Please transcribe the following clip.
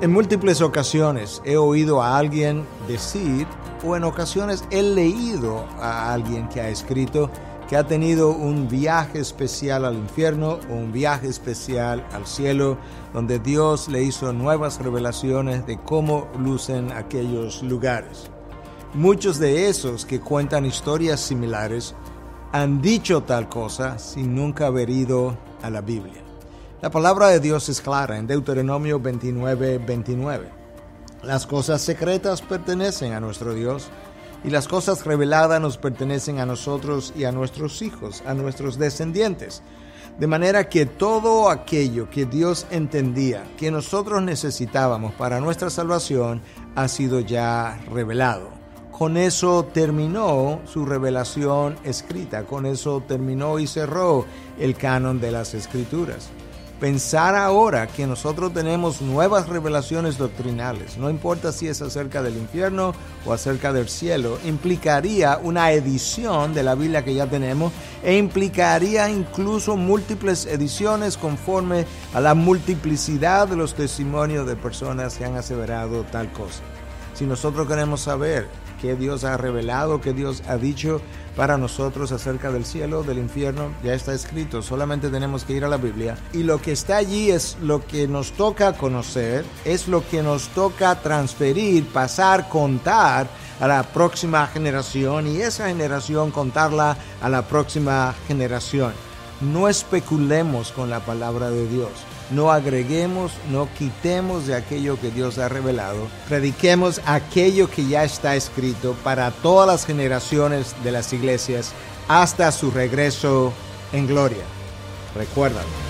En múltiples ocasiones he oído a alguien decir, o en ocasiones he leído a alguien que ha escrito que ha tenido un viaje especial al infierno o un viaje especial al cielo, donde Dios le hizo nuevas revelaciones de cómo lucen aquellos lugares. Muchos de esos que cuentan historias similares han dicho tal cosa sin nunca haber ido a la Biblia. La palabra de Dios es clara en Deuteronomio 29, 29. Las cosas secretas pertenecen a nuestro Dios y las cosas reveladas nos pertenecen a nosotros y a nuestros hijos, a nuestros descendientes. De manera que todo aquello que Dios entendía que nosotros necesitábamos para nuestra salvación ha sido ya revelado. Con eso terminó su revelación escrita, con eso terminó y cerró el canon de las escrituras. Pensar ahora que nosotros tenemos nuevas revelaciones doctrinales, no importa si es acerca del infierno o acerca del cielo, implicaría una edición de la Biblia que ya tenemos e implicaría incluso múltiples ediciones conforme a la multiplicidad de los testimonios de personas que han aseverado tal cosa. Si nosotros queremos saber qué Dios ha revelado, qué Dios ha dicho para nosotros acerca del cielo, del infierno, ya está escrito, solamente tenemos que ir a la Biblia. Y lo que está allí es lo que nos toca conocer, es lo que nos toca transferir, pasar, contar a la próxima generación y esa generación contarla a la próxima generación. No especulemos con la palabra de Dios no agreguemos, no quitemos de aquello que Dios ha revelado. Prediquemos aquello que ya está escrito para todas las generaciones de las iglesias hasta su regreso en gloria. Recuérdalo.